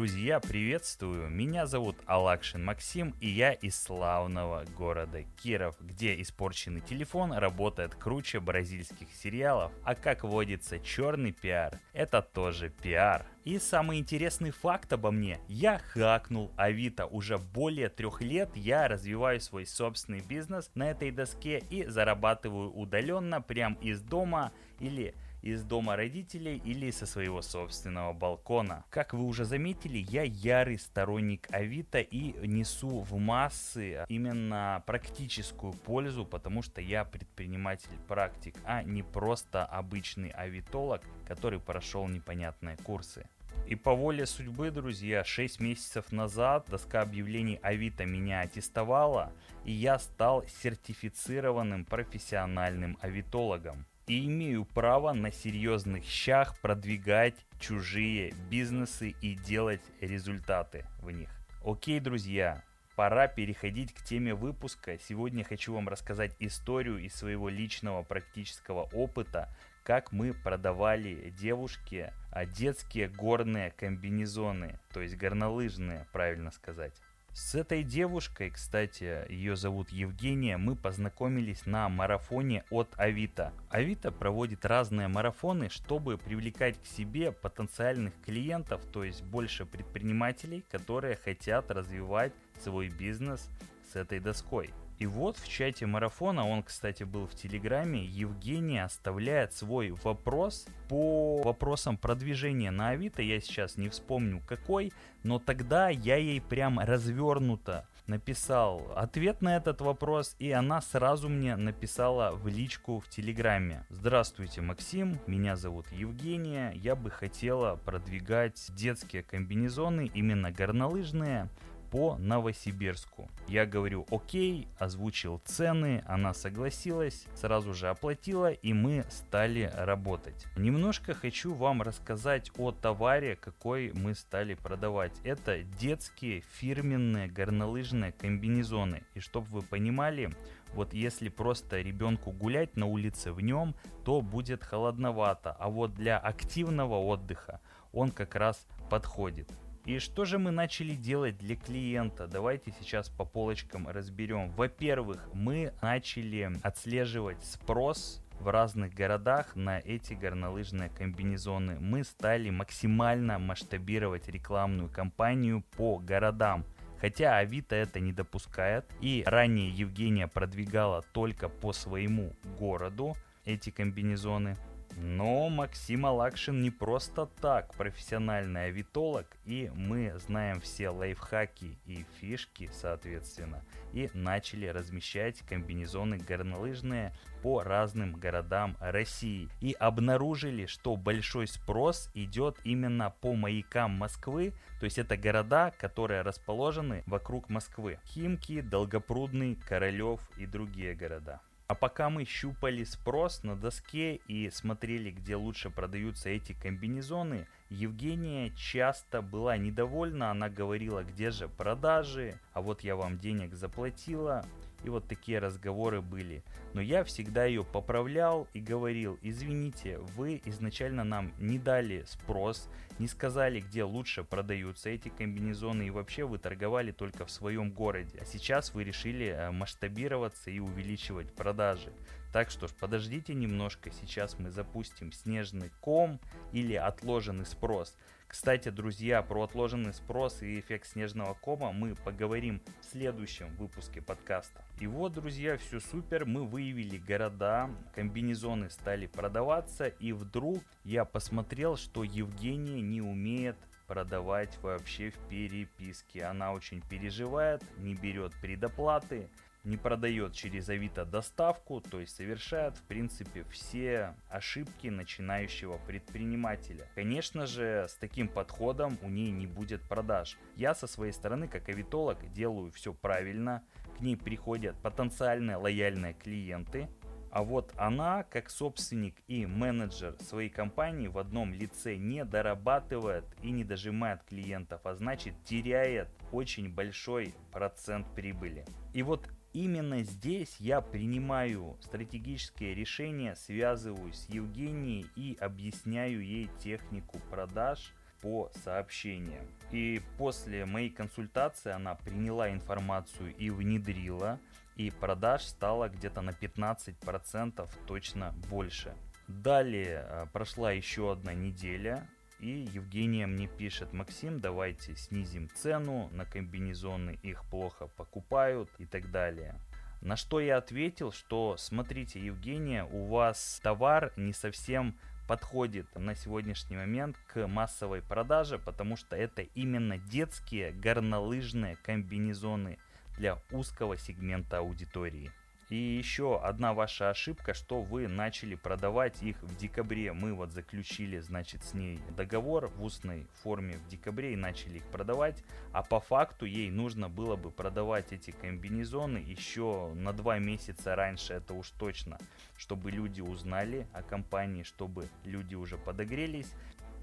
Друзья, приветствую! Меня зовут Алакшин Максим, и я из славного города Киров, где испорченный телефон работает круче бразильских сериалов, а как водится черный пиар, это тоже пиар. И самый интересный факт обо мне. Я хакнул Авито. Уже более трех лет я развиваю свой собственный бизнес на этой доске и зарабатываю удаленно прям из дома или из дома родителей или со своего собственного балкона. Как вы уже заметили, я ярый сторонник Авито и несу в массы именно практическую пользу, потому что я предприниматель-практик, а не просто обычный авитолог, который прошел непонятные курсы. И по воле судьбы, друзья, 6 месяцев назад доска объявлений Авито меня аттестовала, и я стал сертифицированным профессиональным авитологом и имею право на серьезных щах продвигать чужие бизнесы и делать результаты в них. Окей, друзья, пора переходить к теме выпуска. Сегодня хочу вам рассказать историю из своего личного практического опыта, как мы продавали девушке а, детские горные комбинезоны, то есть горнолыжные, правильно сказать. С этой девушкой, кстати, ее зовут Евгения, мы познакомились на марафоне от Авито. Авито проводит разные марафоны, чтобы привлекать к себе потенциальных клиентов, то есть больше предпринимателей, которые хотят развивать свой бизнес с этой доской. И вот в чате марафона, он, кстати, был в Телеграме, Евгения оставляет свой вопрос по вопросам продвижения на Авито. Я сейчас не вспомню какой, но тогда я ей прям развернуто написал ответ на этот вопрос, и она сразу мне написала в личку в Телеграме. Здравствуйте, Максим, меня зовут Евгения, я бы хотела продвигать детские комбинезоны, именно горнолыжные, по Новосибирску. Я говорю окей, озвучил цены, она согласилась, сразу же оплатила и мы стали работать. Немножко хочу вам рассказать о товаре, какой мы стали продавать. Это детские фирменные горнолыжные комбинезоны. И чтобы вы понимали, вот если просто ребенку гулять на улице в нем, то будет холодновато. А вот для активного отдыха он как раз подходит. И что же мы начали делать для клиента? Давайте сейчас по полочкам разберем. Во-первых, мы начали отслеживать спрос в разных городах на эти горнолыжные комбинезоны. Мы стали максимально масштабировать рекламную кампанию по городам. Хотя Авито это не допускает. И ранее Евгения продвигала только по своему городу эти комбинезоны. Но Максим Алакшин не просто так профессиональный авитолог, и мы знаем все лайфхаки и фишки, соответственно, и начали размещать комбинезоны горнолыжные по разным городам России. И обнаружили, что большой спрос идет именно по маякам Москвы, то есть это города, которые расположены вокруг Москвы. Химки, Долгопрудный, Королев и другие города. А пока мы щупали спрос на доске и смотрели, где лучше продаются эти комбинезоны, Евгения часто была недовольна, она говорила, где же продажи, а вот я вам денег заплатила, и вот такие разговоры были. Но я всегда ее поправлял и говорил, извините, вы изначально нам не дали спрос, не сказали, где лучше продаются эти комбинезоны, и вообще вы торговали только в своем городе. А сейчас вы решили э, масштабироваться и увеличивать продажи. Так что ж, подождите немножко, сейчас мы запустим снежный ком или отложенный спрос. Кстати, друзья, про отложенный спрос и эффект снежного кома мы поговорим в следующем выпуске подкаста. И вот, друзья, все супер, мы выявили города, комбинезоны стали продаваться, и вдруг я посмотрел, что Евгения не умеет продавать вообще в переписке. Она очень переживает, не берет предоплаты, не продает через Авито доставку, то есть совершает в принципе все ошибки начинающего предпринимателя. Конечно же, с таким подходом у ней не будет продаж. Я со своей стороны, как авитолог, делаю все правильно. К ней приходят потенциальные лояльные клиенты, а вот она, как собственник и менеджер своей компании в одном лице не дорабатывает и не дожимает клиентов, а значит теряет очень большой процент прибыли. И вот Именно здесь я принимаю стратегические решения, связываюсь с Евгенией и объясняю ей технику продаж, по сообщениям. И после моей консультации она приняла информацию и внедрила, и продаж стало где-то на 15% точно больше. Далее э, прошла еще одна неделя, и Евгения мне пишет, Максим, давайте снизим цену на комбинезоны, их плохо покупают и так далее. На что я ответил, что смотрите, Евгения, у вас товар не совсем подходит на сегодняшний момент к массовой продаже, потому что это именно детские горнолыжные комбинезоны для узкого сегмента аудитории. И еще одна ваша ошибка, что вы начали продавать их в декабре. Мы вот заключили, значит, с ней договор в устной форме в декабре и начали их продавать. А по факту ей нужно было бы продавать эти комбинезоны еще на два месяца раньше, это уж точно. Чтобы люди узнали о компании, чтобы люди уже подогрелись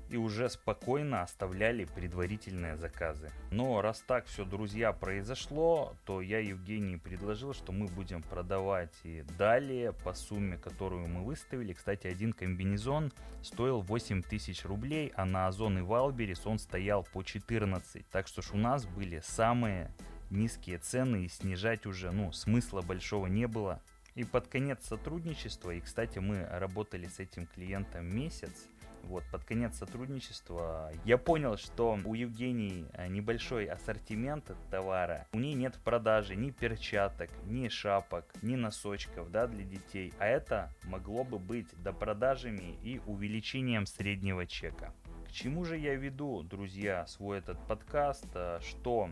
и уже спокойно оставляли предварительные заказы. Но раз так все, друзья, произошло, то я Евгений предложил, что мы будем продавать и далее по сумме, которую мы выставили. Кстати, один комбинезон стоил 8 тысяч рублей, а на Озон и Валберис он стоял по 14. Так что ж у нас были самые низкие цены и снижать уже, ну, смысла большого не было. И под конец сотрудничества, и, кстати, мы работали с этим клиентом месяц, вот, под конец сотрудничества я понял, что у Евгении э, небольшой ассортимент товара. У нее нет в продаже ни перчаток, ни шапок, ни носочков да, для детей. А это могло бы быть допродажами и увеличением среднего чека. К чему же я веду, друзья, свой этот подкаст, э, что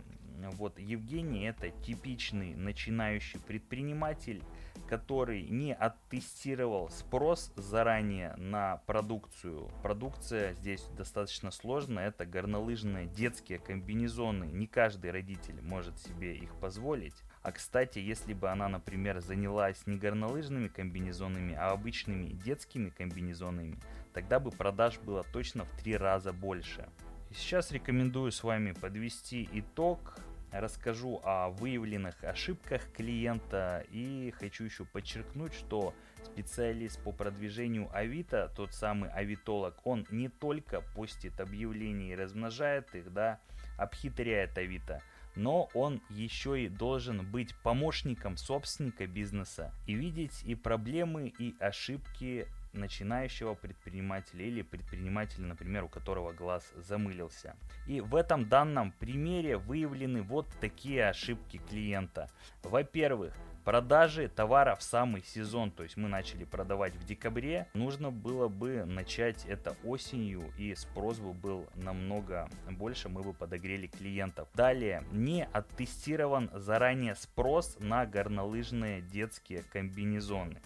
вот Евгений это типичный начинающий предприниматель, который не оттестировал спрос заранее на продукцию. Продукция здесь достаточно сложная, это горнолыжные детские комбинезоны. Не каждый родитель может себе их позволить. А кстати, если бы она, например, занялась не горнолыжными комбинезонами, а обычными детскими комбинезонами, тогда бы продаж было точно в три раза больше. Сейчас рекомендую с вами подвести итог расскажу о выявленных ошибках клиента и хочу еще подчеркнуть, что специалист по продвижению Авито, тот самый авитолог, он не только постит объявления и размножает их, да, обхитряет Авито, но он еще и должен быть помощником собственника бизнеса и видеть и проблемы, и ошибки начинающего предпринимателя или предпринимателя, например, у которого глаз замылился. И в этом данном примере выявлены вот такие ошибки клиента. Во-первых, продажи товара в самый сезон, то есть мы начали продавать в декабре, нужно было бы начать это осенью и спрос бы был намного больше, мы бы подогрели клиентов. Далее, не оттестирован заранее спрос на горнолыжные детские комбинезоны.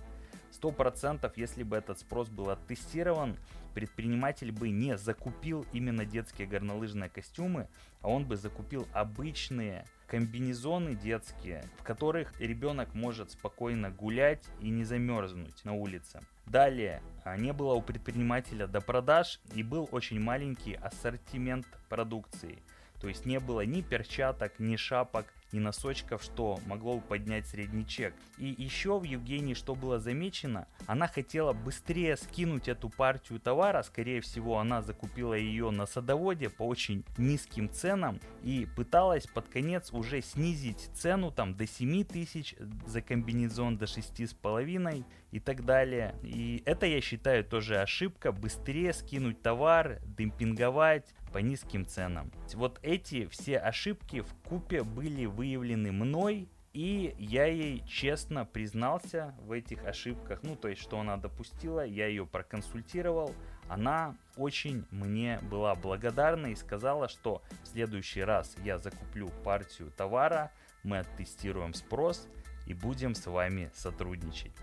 Сто процентов, если бы этот спрос был оттестирован, предприниматель бы не закупил именно детские горнолыжные костюмы, а он бы закупил обычные комбинезоны детские, в которых ребенок может спокойно гулять и не замерзнуть на улице. Далее, а, не было у предпринимателя до продаж и был очень маленький ассортимент продукции. То есть не было ни перчаток, ни шапок, ни носочков, что могло бы поднять средний чек. И еще в Евгении, что было замечено, она хотела быстрее скинуть эту партию товара, скорее всего она закупила ее на садоводе по очень низким ценам и пыталась под конец уже снизить цену там до 7 тысяч за комбинезон, до 6,5 и так далее. И это я считаю тоже ошибка, быстрее скинуть товар, демпинговать, по низким ценам. Вот эти все ошибки в купе были выявлены мной, и я ей честно признался в этих ошибках, ну то есть что она допустила, я ее проконсультировал, она очень мне была благодарна и сказала, что в следующий раз я закуплю партию товара, мы оттестируем спрос и будем с вами сотрудничать.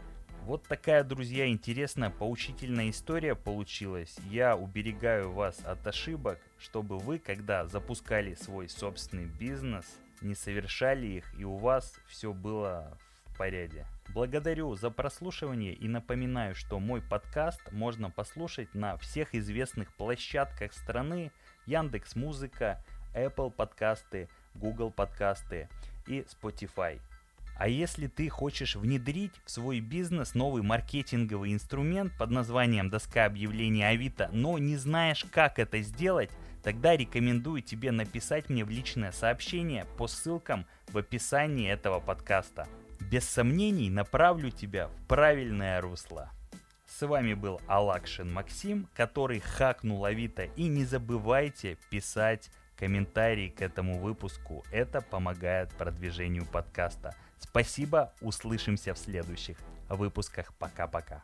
Вот такая, друзья, интересная, поучительная история получилась. Я уберегаю вас от ошибок, чтобы вы, когда запускали свой собственный бизнес, не совершали их и у вас все было в порядке. Благодарю за прослушивание и напоминаю, что мой подкаст можно послушать на всех известных площадках страны Яндекс Музыка, Apple подкасты, Google подкасты и Spotify. А если ты хочешь внедрить в свой бизнес новый маркетинговый инструмент под названием доска объявлений Авито, но не знаешь, как это сделать, тогда рекомендую тебе написать мне в личное сообщение по ссылкам в описании этого подкаста. Без сомнений направлю тебя в правильное русло. С вами был Алакшин Максим, который хакнул Авито. И не забывайте писать комментарии к этому выпуску. Это помогает продвижению подкаста. Спасибо, услышимся в следующих выпусках. Пока-пока.